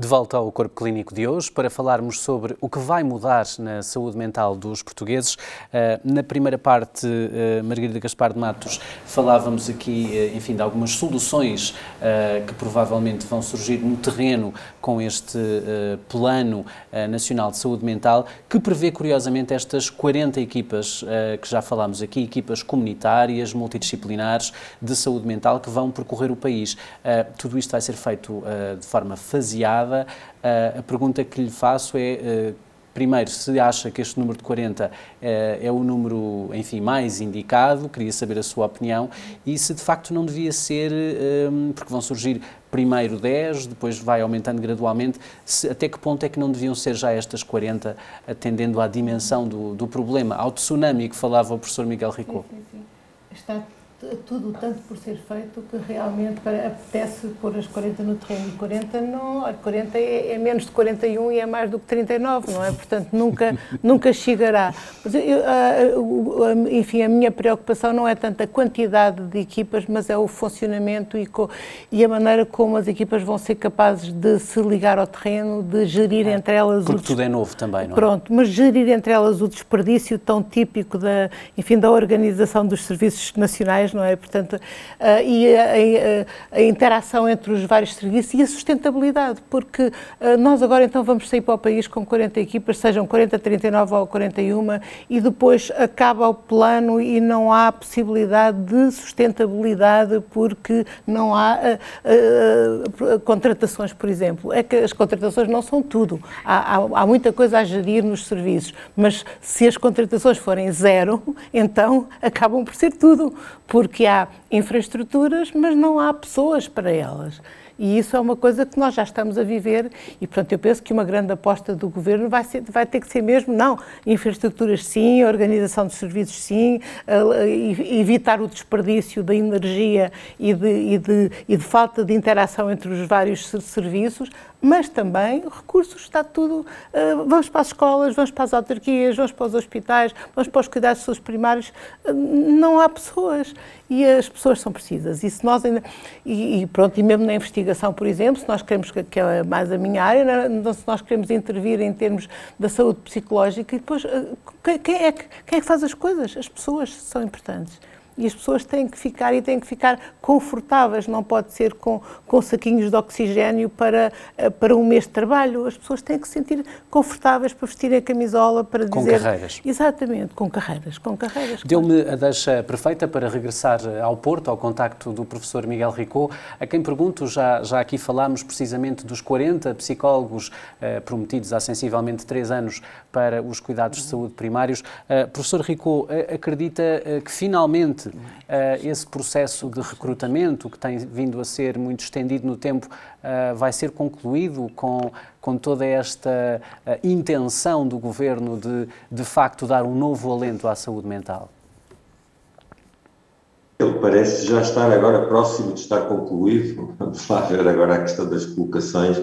De volta ao Corpo Clínico de hoje para falarmos sobre o que vai mudar na saúde mental dos portugueses. Uh, na primeira parte, uh, Margarida Gaspar de Matos, falávamos aqui, uh, enfim, de algumas soluções que provavelmente vão surgir no terreno com este Plano Nacional de Saúde Mental, que prevê, curiosamente, estas 40 equipas que já falámos aqui, equipas comunitárias, multidisciplinares de saúde mental que vão percorrer o país. tudo isto vai ser feito de forma faseada uh, a pergunta que lhe faço é. Uh, primeiro, se acha que este número de 40 é, é o número, enfim, mais indicado, queria saber a sua opinião, e se de facto não devia ser, um, porque vão surgir primeiro 10, depois vai aumentando gradualmente, se, até que ponto é que não deviam ser já estas 40, atendendo à dimensão do, do problema, ao tsunami que falava o professor Miguel Ricot? Sim, sim, sim. Está tudo tanto por ser feito que realmente apetece pôr as 40 no terreno. E 40, não, 40 é, é, menos de 41 e é mais do que 39, não é? Portanto, nunca, nunca chegará. Eu, enfim, a minha preocupação não é tanto a quantidade de equipas, mas é o funcionamento e, e a maneira como as equipas vão ser capazes de se ligar ao terreno, de gerir é, entre elas... Porque o, tudo é novo também, não é? Pronto, mas gerir entre elas o desperdício tão típico da, enfim, da organização dos serviços nacionais não é? Portanto, uh, e a, a, a, interação entre os vários serviços e a sustentabilidade, porque uh, nós agora então vamos sair para o país com 40 equipas, sejam 40, 39 ou 41, e depois acaba o plano e não há possibilidade de sustentabilidade porque não há uh, contratações, por exemplo. É que as contratações não são tudo. Há, há, há muita coisa a gerir nos serviços, mas se as contratações forem zero, então acabam por ser tudo, porque há infraestruturas, mas não há pessoas para elas. E isso é uma coisa que nós já estamos a viver e, portanto, eu penso que uma grande aposta do governo vai, ser, vai ter que ser mesmo, não, infraestruturas sim, organização de serviços sim, evitar o desperdício da energia e de, e, de, e de falta de interação entre os vários serviços, mas também recursos, está tudo. Uh, vamos para as escolas, vamos para as autarquias, vamos para os hospitais, vamos para os cuidados sociais primários. Uh, não há pessoas e as pessoas são precisas. E se nós ainda. E, e, pronto, e mesmo na investigação, por exemplo, se nós queremos, que é mais a minha área, né, se nós queremos intervir em termos da saúde psicológica, e depois. Uh, quem, é que, quem é que faz as coisas? As pessoas são importantes e as pessoas têm que ficar e têm que ficar confortáveis, não pode ser com, com saquinhos de oxigênio para, eh, para um mês de trabalho. As pessoas têm que se sentir confortáveis para vestirem a camisola, para com dizer... Com carreiras. Exatamente, com carreiras, com carreiras. Deu-me a deixa perfeita para regressar ao Porto, ao contacto do professor Miguel Ricot, a quem pergunto, já, já aqui falámos precisamente dos 40 psicólogos eh, prometidos há sensivelmente três anos para os cuidados de saúde primários. Uh, professor Ricot, uh, acredita que finalmente esse processo de recrutamento, que tem vindo a ser muito estendido no tempo, vai ser concluído com, com toda esta intenção do governo de, de facto, dar um novo alento à saúde mental? Ele parece já estar agora próximo de estar concluído. Vamos lá ver agora a questão das colocações,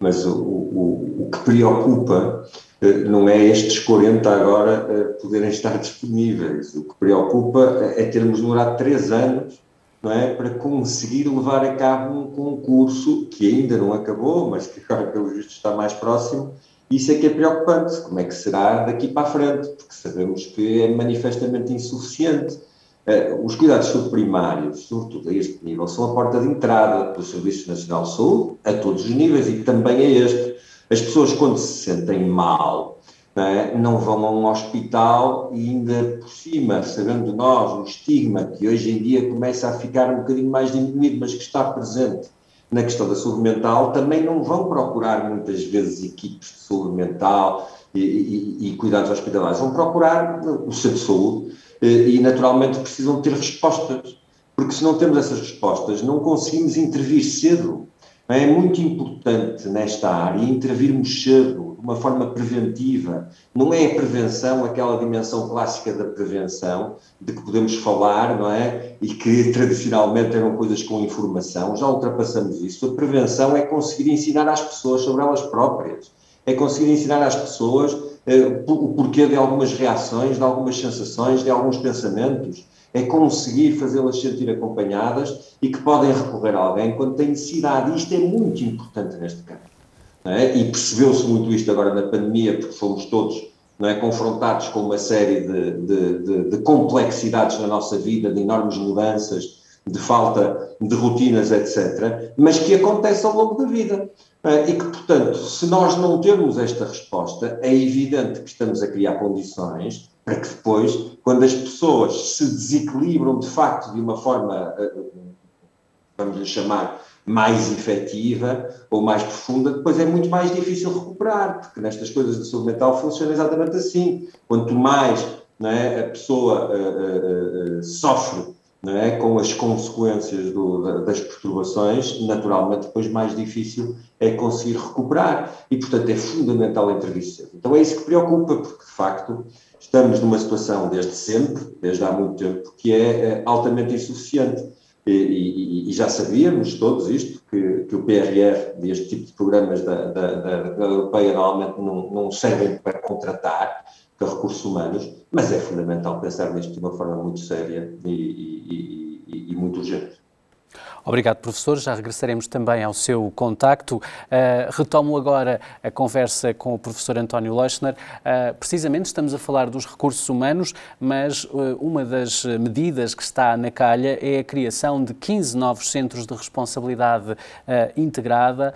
mas o, o, o que preocupa não é estes 40 agora eh, poderem estar disponíveis. O que preocupa é termos demorado três anos não é, para conseguir levar a cabo um concurso que ainda não acabou, mas que agora, pelo visto, está mais próximo. Isso é que é preocupante. Como é que será daqui para a frente? Porque sabemos que é manifestamente insuficiente. Eh, os cuidados primários, sobretudo a este nível, são a porta de entrada do Serviço Nacional de Saúde, a todos os níveis e também a este as pessoas, quando se sentem mal, não, é? não vão a um hospital e ainda por cima, sabendo nós o estigma que hoje em dia começa a ficar um bocadinho mais diminuído, mas que está presente na questão da saúde mental, também não vão procurar muitas vezes equipes de saúde mental e, e, e cuidados hospitalares, vão procurar o centro de saúde eh, e naturalmente precisam ter respostas, porque se não temos essas respostas não conseguimos intervir cedo é muito importante nesta área intervirmos cedo, de uma forma preventiva. Não é a prevenção aquela dimensão clássica da prevenção, de que podemos falar, não é? E que tradicionalmente eram coisas com informação. Já ultrapassamos isso. A prevenção é conseguir ensinar às pessoas sobre elas próprias. É conseguir ensinar às pessoas eh, o porquê de algumas reações, de algumas sensações, de alguns pensamentos é conseguir fazê-las sentir acompanhadas e que podem recorrer a alguém quando têm necessidade. E isto é muito importante neste caso. é? e percebeu-se muito isto agora na pandemia, porque fomos todos não é, confrontados com uma série de, de, de, de complexidades na nossa vida, de enormes mudanças, de falta de rotinas, etc., mas que acontece ao longo da vida. E que, portanto, se nós não temos esta resposta, é evidente que estamos a criar condições para que depois, quando as pessoas se desequilibram de facto de uma forma, eh, vamos lhe chamar, mais efetiva ou mais profunda, depois é muito mais difícil recuperar, porque nestas coisas de saúde mental funciona exatamente assim. Quanto mais é, a pessoa uh, uh, uh, sofre é, com as consequências do, das perturbações, naturalmente depois mais difícil é conseguir recuperar. E, portanto, é fundamental intervir Então é isso que preocupa, porque de facto estamos numa situação desde sempre, desde há muito tempo, que é altamente insuficiente. E, e, e, já sabíamos todos isto, que, que, o PRR, deste tipo de programas da, da, da, da Europeia, normalmente não, não, servem para contratar para recursos humanos, mas é fundamental pensar nisto de uma forma muito séria e, e muito urgente. Obrigado, professor. Já regressaremos também ao seu contacto. Uh, retomo agora a conversa com o professor António Leuschner. Uh, precisamente estamos a falar dos recursos humanos, mas uh, uma das medidas que está na calha é a criação de 15 novos centros de responsabilidade integrada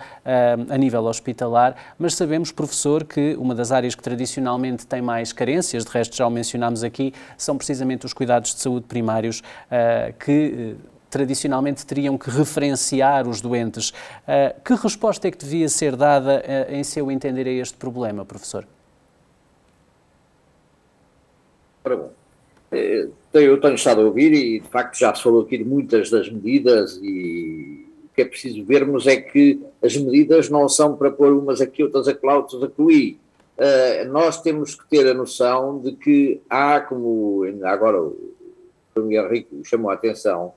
a nível hospitalar. Mas sabemos, professor, que uma das áreas que tradicionalmente tem mais carências, de resto já o mencionámos aqui, são precisamente os cuidados de saúde primários que tradicionalmente teriam que referenciar os doentes. Uh, que resposta é que devia ser dada, uh, em seu entender, a este problema, professor? Ora bom, eh, eu tenho estado a ouvir e, de facto, já se falou aqui de muitas das medidas e o que é preciso vermos é que as medidas não são para pôr umas aqui, outras acolá, outras acolhi. Uh, nós temos que ter a noção de que há, como agora o Miguel Rico chamou a atenção,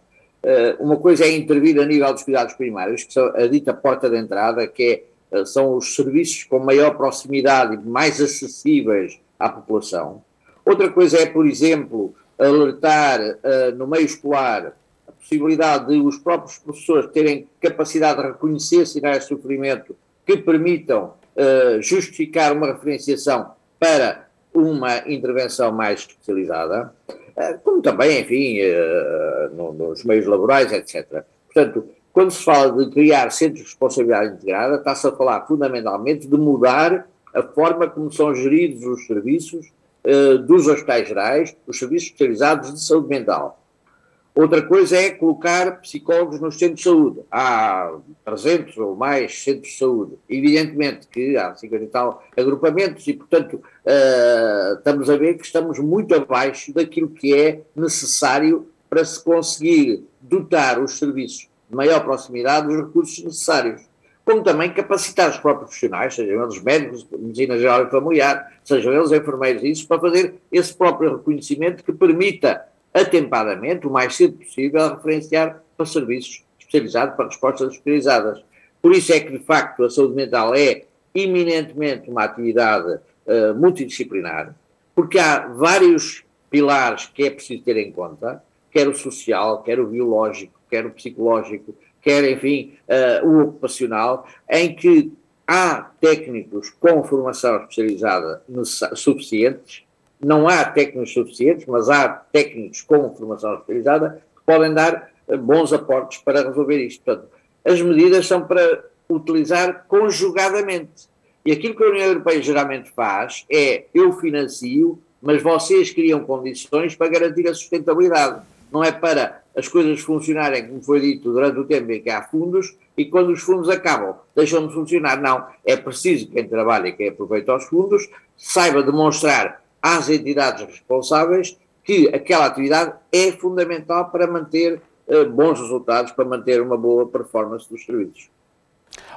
uma coisa é intervir a nível dos cuidados primários, que são a dita porta de entrada, que é, eh, são os serviços com maior proximidade e mais acessíveis à população. Outra coisa é, por exemplo, alertar uh, no meio escolar a possibilidade de os próprios professores terem capacidade de reconhecer sinais de sofrimento que permitam uh, justificar uma referenciação para uma intervenção mais especializada. Como também, enfim, eh, nos meios laborais, etc. Portanto, quando se fala de criar centros de responsabilidade integrada, está-se a falar fundamentalmente de mudar a forma como são geridos os serviços eh, dos hospitais gerais, os serviços especializados de saúde mental. Outra coisa é colocar psicólogos nos centros de saúde. Há 300 ou mais centros de saúde. Evidentemente que há 50 e tal agrupamentos e, portanto, uh, estamos a ver que estamos muito abaixo daquilo que é necessário para se conseguir dotar os serviços de maior proximidade dos recursos necessários. Como também capacitar os próprios profissionais, sejam eles médicos, medicina geral e familiar, sejam eles enfermeiros, isso para fazer esse próprio reconhecimento que permita atempadamente, o mais cedo possível, a referenciar para serviços especializados, para respostas especializadas. Por isso é que, de facto, a saúde mental é eminentemente uma atividade uh, multidisciplinar, porque há vários pilares que é preciso ter em conta, quer o social, quer o biológico, quer o psicológico, quer, enfim, uh, o ocupacional, em que há técnicos com formação especializada suficientes não há técnicos suficientes, mas há técnicos com formação especializada que podem dar eh, bons aportes para resolver isto. Portanto, as medidas são para utilizar conjugadamente. E aquilo que a União Europeia geralmente faz é eu financio, mas vocês criam condições para garantir a sustentabilidade. Não é para as coisas funcionarem, como foi dito, durante o tempo em que há fundos e quando os fundos acabam, deixam de funcionar. Não. É preciso que quem trabalha e quem aproveita os fundos saiba demonstrar às entidades responsáveis que aquela atividade é fundamental para manter uh, bons resultados, para manter uma boa performance dos serviços.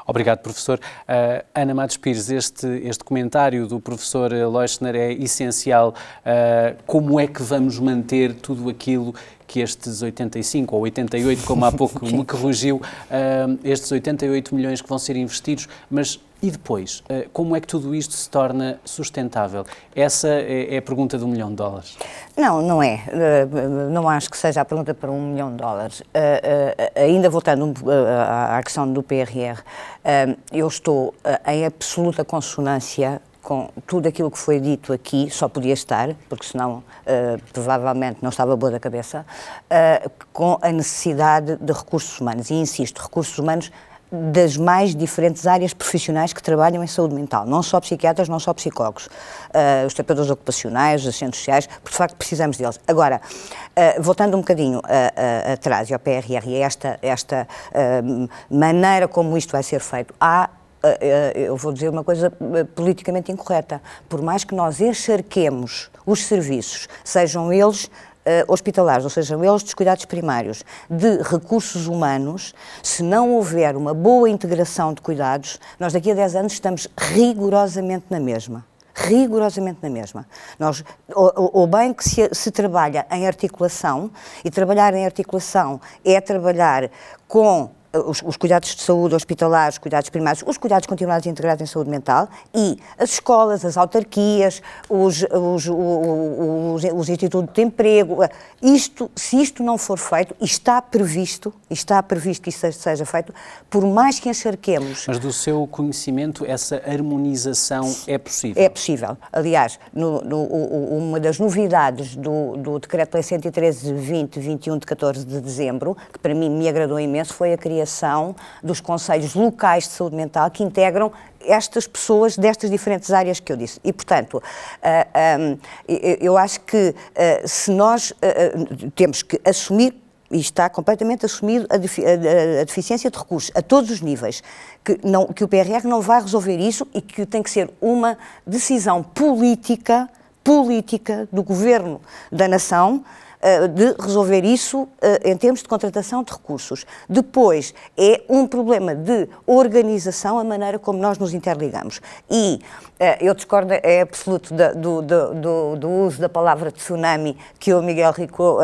Obrigado, professor. Uh, Ana Matos Pires, este, este comentário do professor Leuschner é essencial. Uh, como é que vamos manter tudo aquilo que estes 85 ou 88, como há pouco me corrigiu, uh, estes 88 milhões que vão ser investidos, mas E depois, uh, como é que tudo isto se torna sustentável? Essa é, é, a pergunta do milhão de dólares. Não, não é. não acho que seja a pergunta para um milhão de dólares. ainda voltando à questão do PRR, eu estou em absoluta consonância com tudo aquilo que foi dito aqui, só podia estar, porque senão provavelmente não estava boa da cabeça, com a necessidade de recursos humanos. E insisto, recursos humanos das mais diferentes áreas profissionais que trabalham em saúde mental, não só psiquiatras, não só psicólogos, uh, os terapeutas ocupacionais, os assistentes sociais, porque de facto precisamos deles. Agora, uh, voltando um bocadinho uh, atrás e ao PRR e a esta, esta maneira como isto vai ser feito, há eu vou dizer uma coisa politicamente incorreta. Por mais que nós encharquemos os serviços, sejam eles hospitalares, ou sejam eles dos cuidados primários, de recursos humanos, se não houver uma boa integração de cuidados, nós daqui a 10 anos estamos rigorosamente na mesma rigorosamente na mesma. Nós, ou, ou bem que se, se, trabalha em articulação, e trabalhar em articulação é trabalhar com os, os, cuidados de saúde hospitalares, os cuidados primários, os cuidados continuados integrados em saúde mental e as escolas, as autarquias, os, os, os, os institutos de emprego. Isto, se isto não for feito, está previsto, está previsto que isso seja feito, por mais que encharquemos. Mas do seu conhecimento, essa harmonização é possível? É possível. Aliás, no, no, uma das novidades do, do Decreto-Lei 113-2021 de 14 de dezembro, que para mim me agradou imenso, foi a criação criação dos conselhos locais de saúde mental que integram estas pessoas destas diferentes áreas que eu disse. E, portanto, ah, eu acho que ah, se nós ah, temos que assumir e está completamente assumido a, a, a, deficiência de recursos a todos os níveis, que, não, que o PRR não vai resolver isso e que tem que ser uma decisão política, política do governo da nação, de resolver isso eh, em termos de contratação de recursos. Depois, é um problema de organização, a maneira como nós nos interligamos. E eh, eu discordo, é absoluto do, do, do, do, uso da palavra tsunami que o Miguel Rico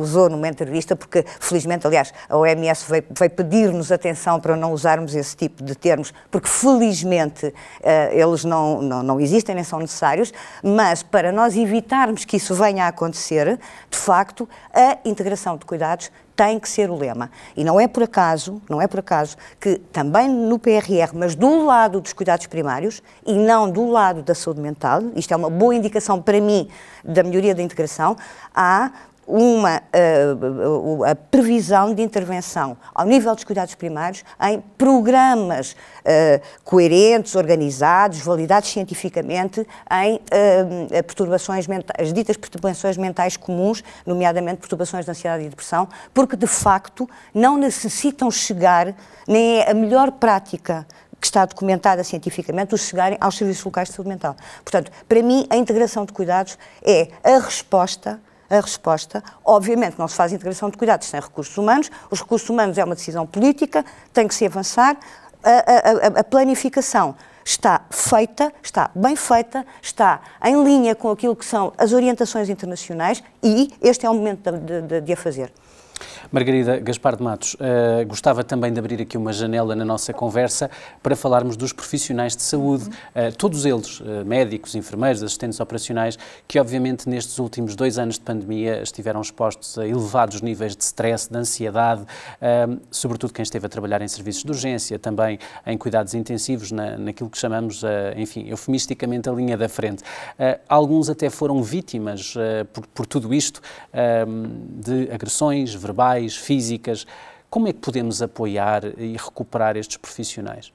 usou numa entrevista, porque, felizmente, aliás, a OMS veio, veio pedir-nos atenção para não usarmos esse tipo de termos, porque, felizmente, eles não, não, não existem nem são necessários, mas para nós evitarmos que isso venha a acontecer, de a integração de cuidados tem que ser o lema. E não é por acaso, não é por acaso que também no PRR, mas do lado dos cuidados primários e não do lado da saúde mental, isto é uma boa indicação para mim da melhoria da integração, há uma uh, a previsão de intervenção ao nível dos cuidados primários em programas uh, coerentes, organizados, validados cientificamente em uh, perturbações mentais, as ditas perturbações mentais comuns, nomeadamente perturbações de ansiedade e depressão, porque de facto não necessitam chegar, nem é a melhor prática que está documentada cientificamente, os chegarem aos serviços locais de saúde mental. Portanto, para mim, a integração de cuidados é a resposta a resposta. Obviamente não se faz integração de cuidados sem recursos humanos, os recursos humanos é uma decisão política, tem que se avançar. A, a, a planificação está feita, está bem feita, está em linha com aquilo que são as orientações internacionais e este é o momento de, de, de a fazer. Margarida Gaspar de Matos, uh, gostava também de abrir aqui uma janela na nossa conversa para falarmos dos profissionais de saúde, uh, todos eles, uh, médicos, enfermeiros, assistentes operacionais, que obviamente nestes últimos dois anos de pandemia estiveram expostos a elevados níveis de stress, de ansiedade, sobretudo quem esteve a trabalhar em serviços de urgência, também em cuidados intensivos, na, naquilo que chamamos, enfim, eufemisticamente a linha da frente. alguns até foram vítimas por, por, tudo isto de agressões verbais, físicas. Como é que podemos apoiar e recuperar estes profissionais?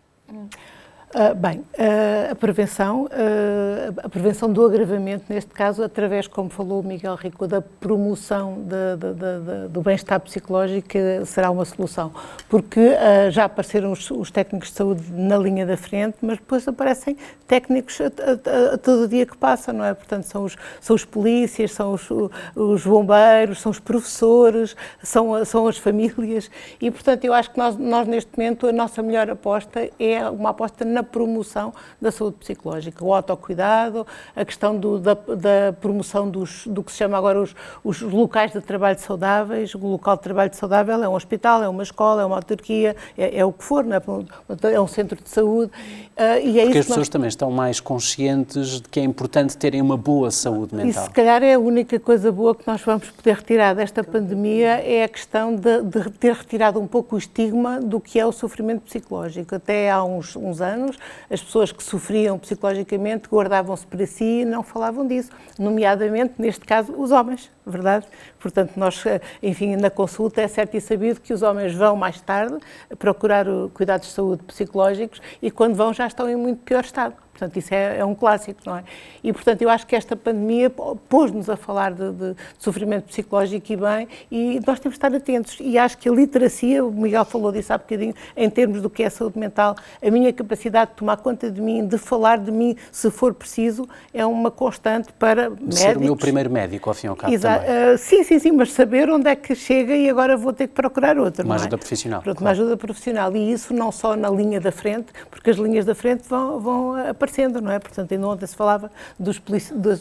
Uh, bem, uh, a prevenção, uh, a prevenção do agravamento, neste caso, através, como falou o Miguel Rico, da promoção de, de, de, do bem-estar psicológico, será uma solução. Porque já apareceram os, os, técnicos de saúde na linha da frente, mas depois aparecem técnicos a, a, a todo dia que passa, não é? Portanto, são os, são os polícias, são os, os bombeiros, são os professores, são, são as famílias. E, portanto, eu acho que nós, nós, neste momento, a nossa melhor aposta é uma aposta na promoção da saúde psicológica, o autocuidado, a questão do, da, da, promoção dos, do que se chama agora os, os locais de trabalho saudáveis, o local de trabalho saudável é um hospital, é uma escola, é uma autarquia, é, é o que for, é? é? um centro de saúde. Uh, e é Porque as pessoas nós... também estão mais conscientes de que é importante terem uma boa saúde mental. E se calhar é a única coisa boa que nós vamos poder retirar desta pandemia é a questão de, de ter retirado um pouco o estigma do que é o sofrimento psicológico. Até há uns, uns anos, as pessoas que sofriam psicologicamente guardavam-se para si e não falavam disso, nomeadamente, neste caso, os homens, verdade? Portanto, nós, eh, enfim, na consulta é certo e sabido que os homens vão mais tarde procurar cuidados de saúde psicológicos e quando vão já estão em muito pior estado. Portanto, isso é, é, um clássico, não é? E, portanto, eu acho que esta pandemia pôs-nos a falar de, de, sofrimento psicológico e bem, e nós temos de estar atentos. E acho que a literacia, o Miguel falou disso há bocadinho, em termos do que é saúde mental, a minha capacidade de tomar conta de mim, de falar de mim, se for preciso, é uma constante para de médicos. Ser o meu primeiro médico, ao fim e ao cabo, Exa uh, sim, sim, sim, mas saber onde é que chega e agora vou ter que procurar outro, Uma é? ajuda profissional. Pronto, claro. uma ajuda profissional. E isso não só na linha da frente, porque as linhas da frente vão, vão aparecer aparecendo, não é? Portanto, ainda ontem se falava dos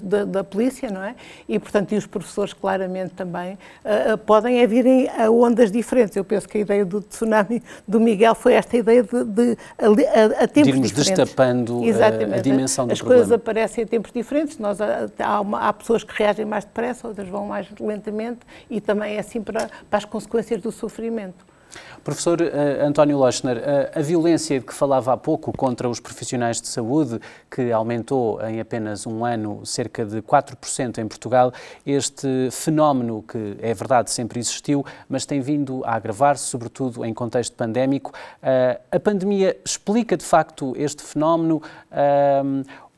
da, da, polícia, não é? E, portanto, e os professores claramente também uh, podem é virem a ondas diferentes. Eu penso que a ideia do tsunami do Miguel foi esta ideia de, de a, a, tempos de diferentes. destapando a, a, dimensão do As problema. coisas aparecem a tempos diferentes. Nós, há, uma, há pessoas que reagem mais depressa, outras vão mais lentamente e também é assim para, para as consequências do sofrimento. Professor uh, António Lochner, uh, a violência de que falava há pouco contra os profissionais de saúde, que aumentou em apenas um ano cerca de 4% em Portugal, este fenómeno que é verdade sempre existiu, mas tem vindo a agravar-se, sobretudo em contexto pandémico. Uh, a pandemia explica de facto este fenómeno?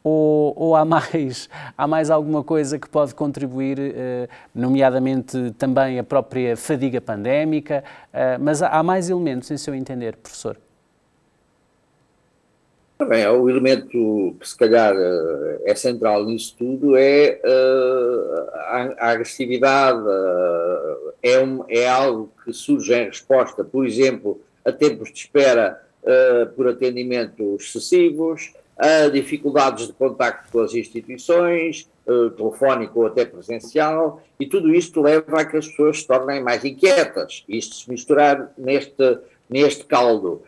Ou, ou, há, mais, há mais alguma coisa que pode contribuir, eh, nomeadamente também a própria fadiga pandémica, eh, mas há mais elementos, em seu entender, professor? Bem, o elemento que se calhar eh, é central nisso tudo é a, agressividade, é, um, é algo que surge em resposta, por exemplo, a tempos de espera por atendimentos excessivos, a dificuldades de contacto com as instituições, uh, telefónico ou até presencial, e tudo isto leva a que as pessoas se tornem mais inquietas, isto se misturar neste, neste caldo.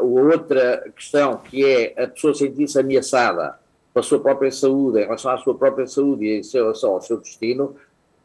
Uh, outra questão que é a pessoa sentir-se ameaçada pela sua própria saúde, em relação à sua própria saúde e em relação ao seu destino,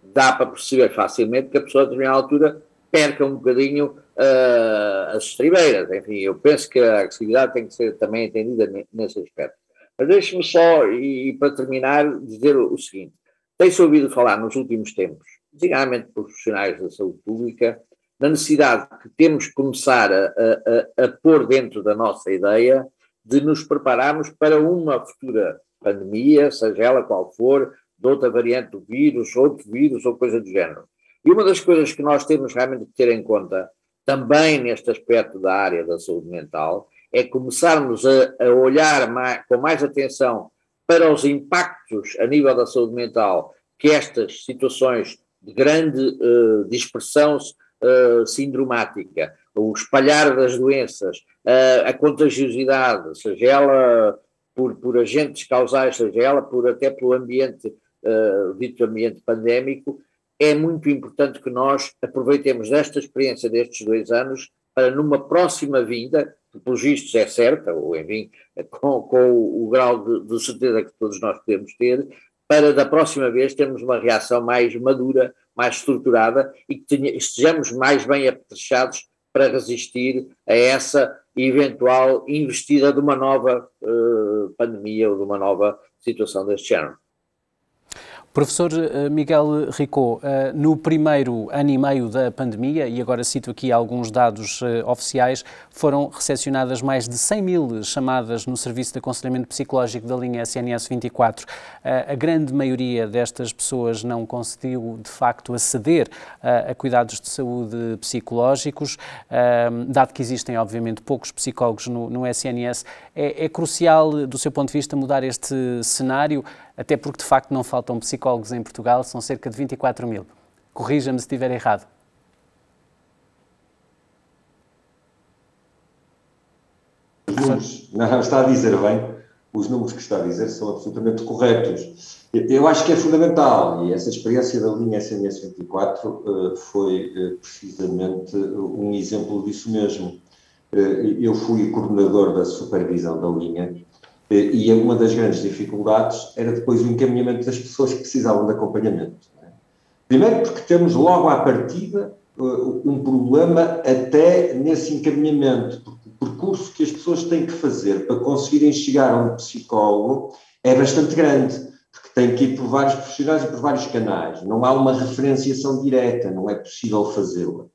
dá para perceber facilmente que a pessoa, a determinada altura, perca um bocadinho uh, as estribeiras. Enfim, eu penso que a agressividade tem que ser também entendida nesse aspecto. Mas deixe-me só, e, e, para terminar, dizer o, seguinte: tem-se ouvido falar nos últimos tempos, designadamente profissionais da saúde pública, da necessidade que temos que começar a, a, a, a pôr dentro da nossa ideia de nos prepararmos para uma futura pandemia, seja ela qual for, de outra variante do vírus, outro vírus ou coisa do género. E uma das coisas que nós temos realmente que ter em conta também neste aspecto da área da saúde mental, é começarmos a, a olhar mais, com mais atenção para os impactos a nível da saúde mental que estas situações de grande uh, dispersão uh, sindromática, o espalhar das doenças, a contagiosidade, seja ela por, por agentes causais, seja ela por, até pelo ambiente, dito ambiente pandémico, é muito importante que nós aproveitemos desta experiência destes dois anos para numa próxima vinda, que pelos vistos é certa, ou enfim, com, com o, o, grau de, de, certeza que todos nós podemos ter, para da próxima vez termos uma reação mais madura, mais estruturada e que tenha, estejamos mais bem apetrechados para resistir a essa eventual investida de uma nova uh, pandemia ou de uma nova situação deste género. Professor eh, Miguel Ricot, eh, no primeiro ano e meio da pandemia, e agora cito aqui alguns dados eh, oficiais, foram recepcionadas mais de 100 mil chamadas no Serviço de Aconselhamento Psicológico da linha SNS 24. A grande maioria destas pessoas não conseguiu, de facto, aceder a cuidados de saúde psicológicos, dado que existem, obviamente, poucos psicólogos no, no SNS. É, é crucial, do seu ponto de vista, mudar este cenário até porque de facto não faltam psicólogos em Portugal, são cerca de 24 mil. Corrija-me se estiver errado. não, está a dizer bem, os números que está a dizer são absolutamente corretos. Eu acho que é fundamental, e essa experiência da linha SMS 24 uh, foi uh, precisamente um exemplo disso mesmo. Uh, eu fui coordenador da supervisão da linha e uma das grandes dificuldades era depois o encaminhamento das pessoas que precisavam de acompanhamento. É? Primeiro porque temos logo à partida um problema até nesse encaminhamento, porque o percurso que as pessoas têm que fazer para conseguirem chegar a um psicólogo é bastante grande tem que ir por vários profissionais e por vários canais. Não há uma referenciação direta, não é possível fazê-la.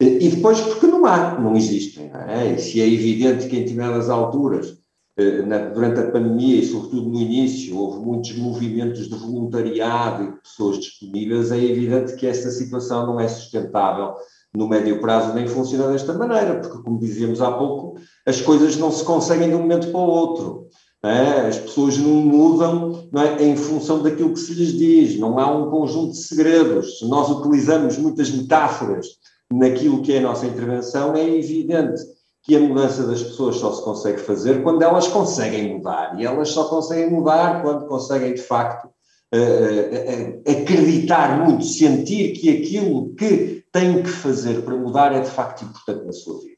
E depois, porque não há, não existem. Não é? Se é evidente que em determinadas alturas, durante a pandemia e sobretudo no início, houve muitos movimentos de voluntariado e de pessoas disponíveis, é evidente que esta situação não é sustentável no médio prazo nem funciona desta maneira, porque, como dizíamos há pouco, as coisas não se conseguem de um momento para o outro. É? As pessoas não mudam não é? em função daquilo que se lhes diz, não há um conjunto de segredos. Se nós utilizamos muitas metáforas naquilo que é a nossa intervenção, é evidente que a mudança das pessoas só se consegue fazer quando elas conseguem mudar. E elas só conseguem mudar quando conseguem, de facto, uh, uh, acreditar muito, sentir que aquilo que têm que fazer para mudar é, de facto, importante na sua vida.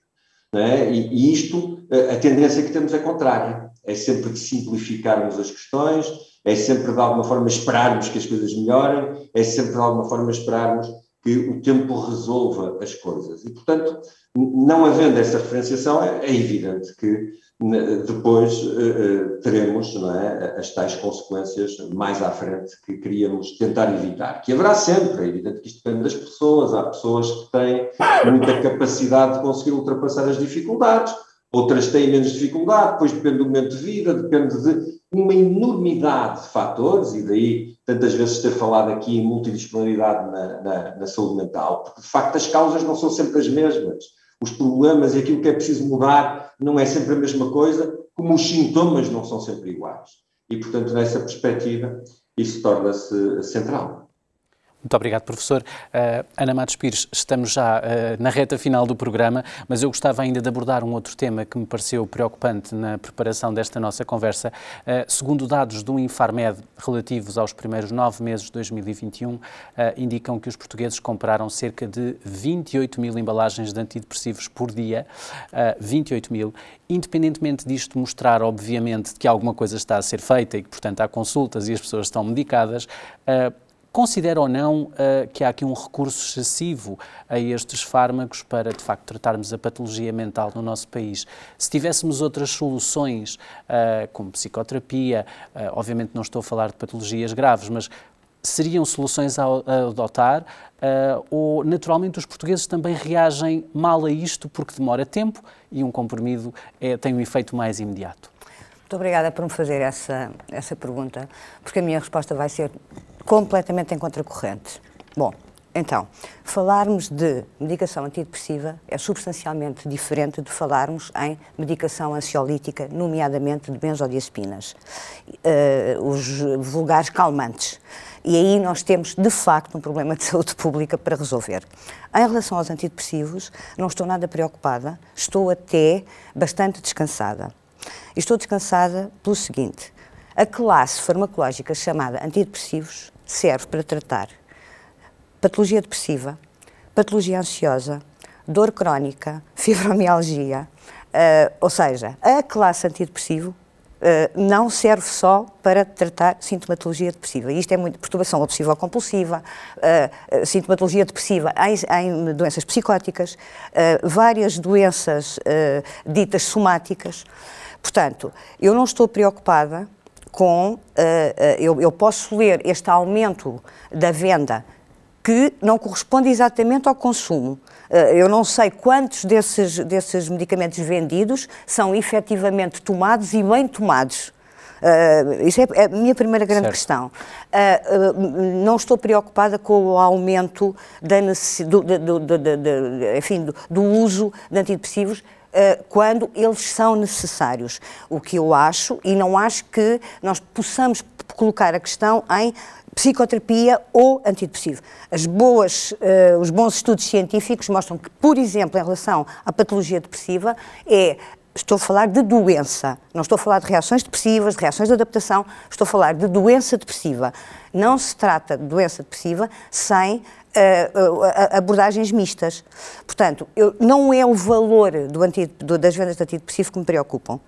É? E, e, isto, a tendência que temos é contrária é sempre de simplificarmos as questões, é sempre de alguma forma esperarmos que as coisas melhorem, é sempre de alguma forma esperarmos que o tempo resolva as coisas. E, portanto, não havendo essa referenciação, é, é evidente que depois uh, teremos é, as tais consequências mais à frente que queríamos tentar evitar. Que haverá sempre, é evidente que isto depende das pessoas, há pessoas que têm muita capacidade de conseguir ultrapassar as dificuldades, Outras têm menos dificuldade, depois depende do momento de vida, depende de uma enormidade de fatores, e daí tantas vezes ter falado aqui em multidisciplinaridade na, na, na saúde mental, porque de facto as causas não são sempre as mesmas. Os problemas e aquilo que é preciso mudar não é sempre a mesma coisa, como os sintomas não são sempre iguais. E, portanto, nessa perspectiva, isso torna-se central. Muito obrigado, professor. Uh, Ana Matos Pires, estamos já uh, na reta final do programa, mas eu gostava ainda de abordar um outro tema que me pareceu preocupante na preparação desta nossa conversa. Uh, segundo dados do Infarmed relativos aos primeiros nove meses de 2021, indicam que os portugueses compraram cerca de 28 mil embalagens de antidepressivos por dia, 28 mil. Independentemente disto mostrar, obviamente, que alguma coisa está a ser feita e que, portanto, há consultas e as pessoas estão medicadas, Considera ou não uh, que há aqui um recurso excessivo a estes fármacos para, de facto, tratarmos a patologia mental no nosso país? Se tivéssemos outras soluções, uh, como psicoterapia, uh, obviamente não estou a falar de patologias graves, mas seriam soluções a, a adotar ou, naturalmente, os portugueses também reagem mal a isto porque demora tempo e um comprimido é, tem um efeito mais imediato? Muito obrigada por me fazer essa, essa pergunta, porque a minha resposta vai ser completamente em contracorrente. Bom, então, falarmos de medicação antidepressiva é substancialmente diferente de falarmos em medicação ansiolítica, nomeadamente de benzodiazepinas, uh, os vulgares calmantes. E aí nós temos, de facto, um problema de saúde pública para resolver. Em relação aos antidepressivos, não estou nada preocupada, estou até bastante descansada. Estou descansada pelo seguinte: a classe farmacológica chamada antidepressivos serve para tratar patologia depressiva, patologia ansiosa, dor crónica, fibromialgia, uh, ou seja, a classe antidepressivo Uh, não serve só para tratar sintomatologia depressiva. Isto é muito perturbação obsessiva compulsiva, uh, sintomatologia depressiva em, em doenças psicóticas, várias doenças ditas somáticas. Portanto, eu não estou preocupada com. Uh, eu, eu posso ler este aumento da venda que não corresponde exatamente ao consumo. Uh, eu não sei quantos desses, desses medicamentos vendidos são efetivamente tomados e bem tomados. Uh, isso é, é a minha primeira grande certo. questão. Uh, uh, não estou preocupada com o aumento da do, do, do, enfim, do, uso de antidepressivos eh, quando eles são necessários. O que eu acho, e não acho que nós possamos colocar a questão em psicoterapia ou antidepressivo. As boas, uh, os bons estudos científicos mostram que, por exemplo, em relação à patologia depressiva, é estou a falar de doença. Não estou a falar de reações depressivas, de reações de adaptação, estou a falar de doença depressiva. Não se trata de doença depressiva sem abordagens mistas. Portanto, eu, não é o valor do anti, do, das vendas de antidepressivo que me preocupam. Uh,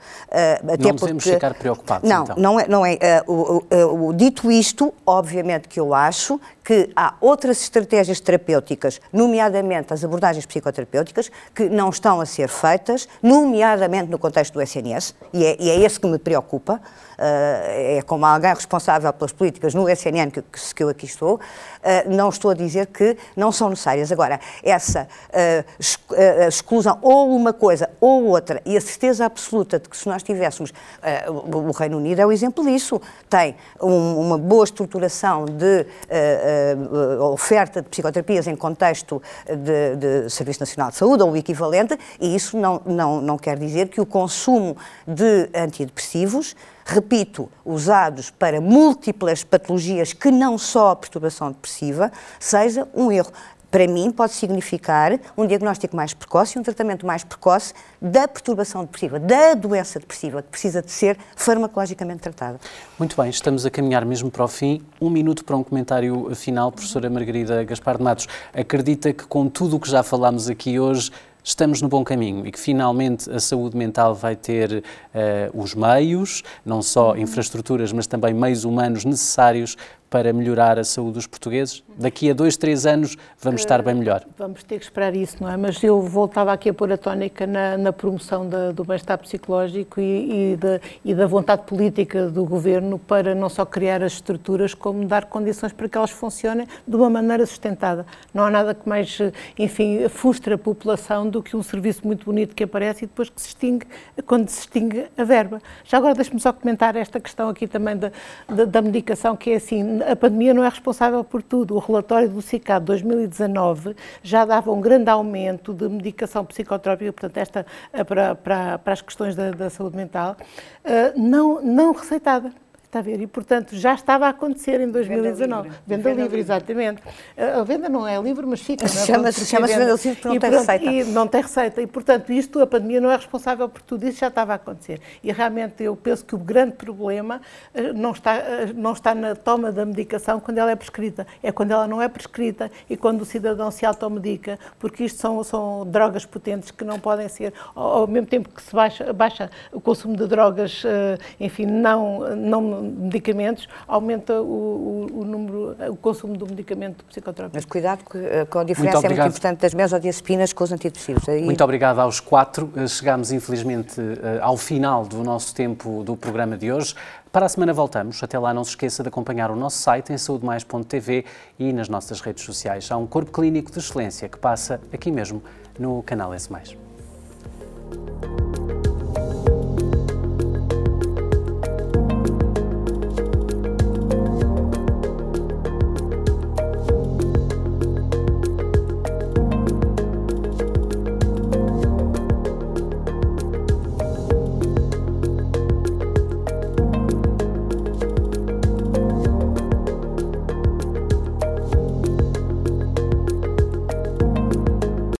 até não devemos porque, ficar preocupados, Não, então. não é. Não é uh, o, o, dito isto, obviamente que eu acho que há outras estratégias terapêuticas, nomeadamente as abordagens psicoterapêuticas, que não estão a ser feitas, nomeadamente no contexto do SNS, e é, e é esse que me preocupa, é como alguém responsável pelas políticas no SNN que, que eu aqui estou, não estou a dizer que não são necessárias. Agora, essa exclusão ou uma coisa ou outra, e a certeza absoluta de que se nós tivéssemos, o Reino Unido é o exemplo disso, tem uma boa estruturação de oferta de psicoterapias em contexto de, de Serviço Nacional de Saúde ou o equivalente, e isso não, não, não quer dizer que o consumo de antidepressivos repito, usados para múltiplas patologias que não só a perturbação depressiva, seja um erro para mim, pode significar um diagnóstico mais precoce e um tratamento mais precoce da perturbação depressiva, da doença depressiva, que precisa de ser farmacologicamente tratada. Muito bem, estamos a caminhar mesmo para o fim. Um minuto para um comentário final, professora Margarida Gaspar de Matos. Acredita que com tudo o que já falámos aqui hoje, estamos no bom caminho e que finalmente a saúde mental vai ter uh, os meios, não só infraestruturas, mas também meios humanos necessários para melhorar a saúde dos portugueses? Daqui a dois, três anos vamos estar bem melhor. Vamos ter que esperar isso, não é? Mas eu voltava aqui a pôr a tónica na, na promoção da, do bem-estar psicológico e, e, da, e da vontade política do governo para não só criar as estruturas, como dar condições para que elas funcionem de uma maneira sustentada. Não há nada que mais, enfim, frustre a população do que um serviço muito bonito que aparece e depois que se extingue quando se extingue a verba. Já agora deixe-me só comentar esta questão aqui também da, da, da medicação, que é assim, a pandemia não é responsável por tudo. O relatório do CICAD 2019 já dava um grande aumento de medicação psicotrópica, portanto, esta eh, para, para, para as questões da, da saúde mental, uh, não, não receitada. Está a ver? E, portanto, já estava a acontecer em 2019. Venda livre, venda venda livre exatamente. A venda não é livre, mas fica. Chama-se chama venda livre porque não e, tem pronto, receita. E não tem receita. E, portanto, isto, a pandemia não é responsável por tudo isso, já estava a acontecer. E, realmente, eu penso que o grande problema eh, não está, eh, não está na toma da medicação quando ela é prescrita. É quando ela não é prescrita e quando o cidadão se automedica, porque isto são, são drogas potentes que não podem ser, ao, mesmo tempo que se baixa, baixa o consumo de drogas, eh, enfim, não, não medicamentos, aumenta o, o, o, número, o consumo do medicamento psicotrópico. Mas cuidado eh, com a diferença muito é muito importante das mesodiazepinas com os antidepressivos. Aí... Muito obrigado aos quatro. Eh, chegámos, infelizmente, eh, ao final do nosso tempo do programa de hoje. Para a semana voltamos. Até lá não se esqueça de acompanhar o nosso site em saudemais.tv e nas nossas redes sociais. Há um corpo clínico de excelência que passa aqui mesmo no canal S+.